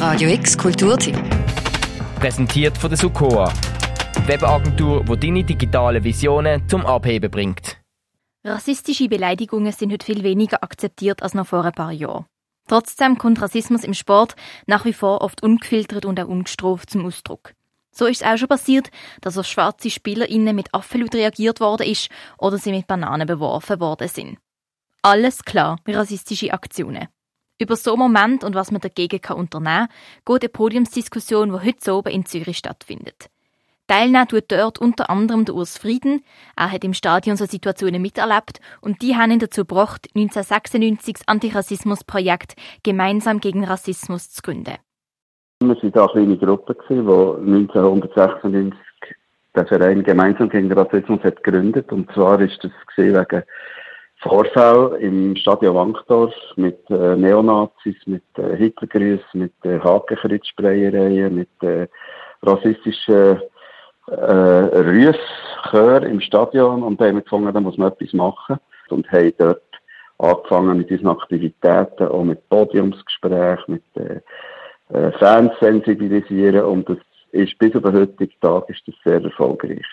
Radio X Kulturteam. Präsentiert von der Sukoa. Webagentur, die deine digitalen Visionen zum Abheben bringt. Rassistische Beleidigungen sind heute viel weniger akzeptiert als noch vor ein paar Jahren. Trotzdem kommt Rassismus im Sport nach wie vor oft ungefiltert und auch ungestraft zum Ausdruck. So ist es auch schon passiert, dass auf schwarze SpielerInnen mit Affenlaut reagiert worden ist oder sie mit Bananen beworfen worden sind. Alles klar mit rassistische Aktionen. Über so einen Moment und was man dagegen kann unternehmen kann, geht eine Podiumsdiskussion, die heute oben in Zürich stattfindet. Teilnehmen tut dort unter anderem der Urs Frieden. Er hat im Stadion so Situationen miterlebt und die haben ihn dazu gebracht, 1996 das Antirassismusprojekt Gemeinsam gegen Rassismus zu gründen. Wir waren da eine kleine Gruppe, die 1996 den Verein Gemeinsam gegen Rassismus hat gegründet. Und zwar ist das wegen Vorfall im Stadion Wankdorf mit äh, Neonazis, mit äh, Hitlergrüßen, mit äh, Hakenkreuzsprayereien, mit äh, rassistischen äh, Rüsschör im Stadion. Und da haben wir gefunden, da muss man etwas machen. Und haben dort angefangen mit diesen Aktivitäten, auch mit Podiumsgesprächen, mit äh, äh, Fans sensibilisieren. Und das ist bis auf den heutigen Tag ist das sehr erfolgreich.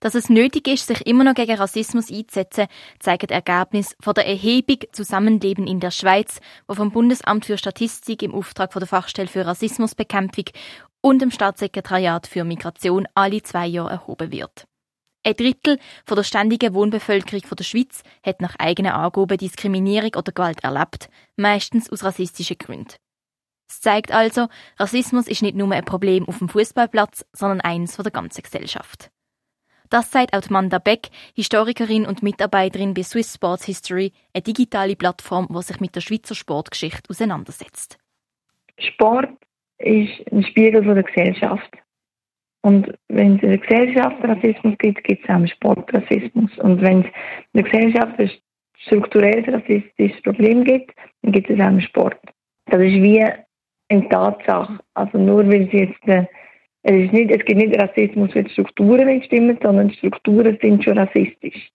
Dass es nötig ist, sich immer noch gegen Rassismus einzusetzen, zeigt Ergebnis von der Erhebung Zusammenleben in der Schweiz, wo vom Bundesamt für Statistik im Auftrag von der Fachstelle für Rassismusbekämpfung und dem Staatssekretariat für Migration alle zwei Jahre erhoben wird. Ein Drittel von der ständigen Wohnbevölkerung der Schweiz hat nach eigenen Angaben Diskriminierung oder Gewalt erlebt, meistens aus rassistischen Gründen. Es zeigt also, Rassismus ist nicht nur ein Problem auf dem Fußballplatz, sondern eines von der ganzen Gesellschaft. Das sagt auch Manda Beck, Historikerin und Mitarbeiterin bei Swiss Sports History, eine digitale Plattform, die sich mit der Schweizer Sportgeschichte auseinandersetzt. Sport ist ein Spiegel der Gesellschaft. Und wenn es in der Gesellschaft Rassismus gibt, gibt es auch im Sport. Und wenn es in der Gesellschaft ein strukturelles rassistisches Problem gibt, dann gibt es auch im Sport. Das ist wie eine Tatsache. Also nur weil es jetzt es, ist nicht, es gibt nicht Rassismus, weil die Strukturen nicht stimmen, sondern die Strukturen sind schon rassistisch.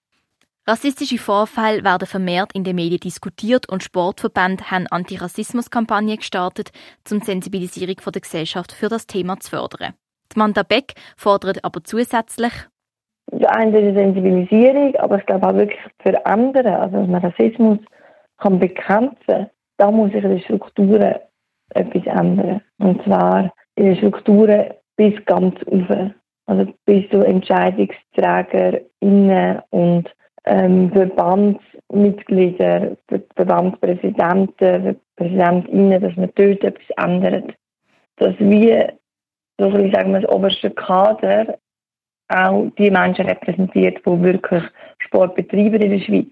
Rassistische Vorfälle werden vermehrt in den Medien diskutiert und Sportverbände haben Antirassismuskampagnen gestartet, um die Sensibilisierung der Gesellschaft für das Thema zu fördern. Die Manda Beck fordert aber zusätzlich eine Sensibilisierung, aber ich glaube auch wirklich für andere, also dass man Rassismus kann bekämpfen, da muss sich in den Strukturen etwas ändern. Und zwar in den Strukturen bis ganz rauf. Also bis zu EntscheidungsträgerInnen und ähm, Verbandsmitglieder, Verbandspräsidenten, Präsidentinnen, dass man dort etwas ändert. Dass wir, so ein sagen das oberste Kader auch die Menschen repräsentiert, die wirklich Sport betreiben in der Schweiz.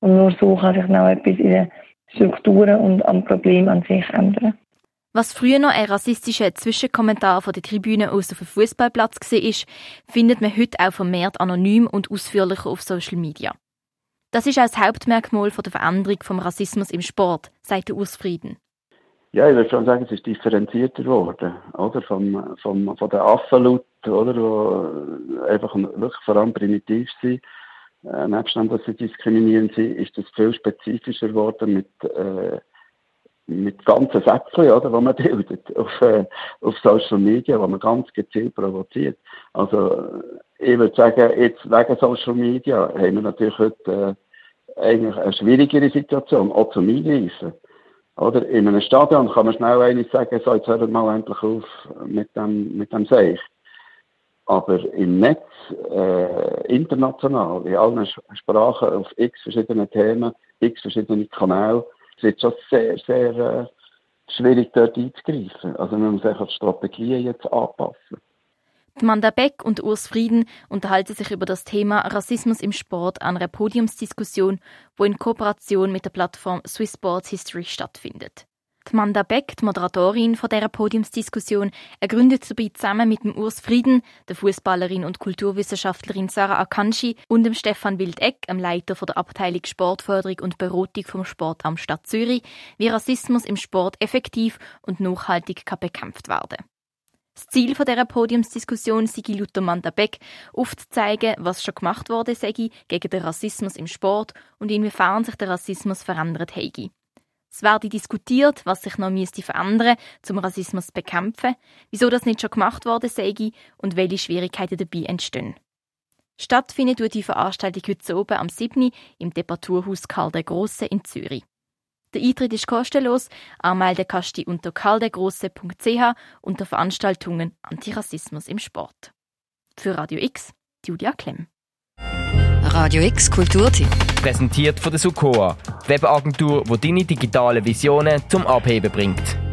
Und nur so kann sich noch etwas in den Strukturen und am Problem an sich ändern. Was früher noch ein rassistischer Zwischenkommentar von der Tribüne aus auf dem Fußballplatz war, findet man heute auch vermehrt anonym und ausführlicher auf Social Media. Das ist auch das Hauptmerkmal der Veränderung vom Rassismus im Sport, sagt Urs Frieden. Ja, ich würde schon sagen, es ist differenzierter geworden, oder? Vom, vom, von den Affenlaut, oder? Die einfach wirklich vor allem primitiv sind. Äh, nebst dem, dass sie diskriminierend sind, ist das viel spezifischer geworden mit, äh, mit ganzen Sätzen, oder, die man bildet auf, äh, auf Social Media, wo man ganz gezielt provoziert. Also, ich würde sagen, jetzt wegen Social Media haben wir natürlich heute äh, eigentlich eine schwierigere Situation, auch zum Eingreifen. Oder in einem Stadion kann man schnell eines sagen, so, jetzt hört mal endlich auf mit dem, mit dem Seich. Aber im Netz, äh, international, in allen Sprachen, auf x verschiedene Themen, x verschiedene Kanäle, es wird schon sehr, sehr äh, schwierig, dort einzugreifen. Also man muss einfach die Strategien jetzt anpassen. Manda Beck und Urs Frieden unterhalten sich über das Thema Rassismus im Sport an einer Podiumsdiskussion, wo in Kooperation mit der Plattform Swiss Sports History stattfindet. Die Manda Beck, die Moderatorin von dieser Podiumsdiskussion, ergründet dabei zusammen mit dem Urs Frieden, der Fußballerin und Kulturwissenschaftlerin Sarah Akanji und dem Stefan Wildeck, dem Leiter der Abteilung Sportförderung und Beratung vom Sportamt Stadt Zürich, wie Rassismus im Sport effektiv und nachhaltig kann bekämpft werden. Das Ziel dieser Podiumsdiskussion sei laut Manda Beck, aufzuzeigen, was schon gemacht wurde sei gegen den Rassismus im Sport und inwiefern sich der Rassismus verändert habe. Es werde diskutiert, was sich noch müsste verändern, zum Rassismus zu bekämpfen, wieso das nicht schon gemacht worden sei und welche Schwierigkeiten dabei entstehen. Stattfindet wird die Veranstaltung heute oben am 7. im Departurhaus Karl der Grosse in Zürich. Der Eintritt ist kostenlos. Anmelden kannst du unter karldergrosse.ch unter Veranstaltungen Antirassismus im Sport. Für Radio X, Julia Klemm. Radio X Kulturtipp. Präsentiert von der Sukoa, Webagentur, die deine digitalen Visionen zum Abheben bringt.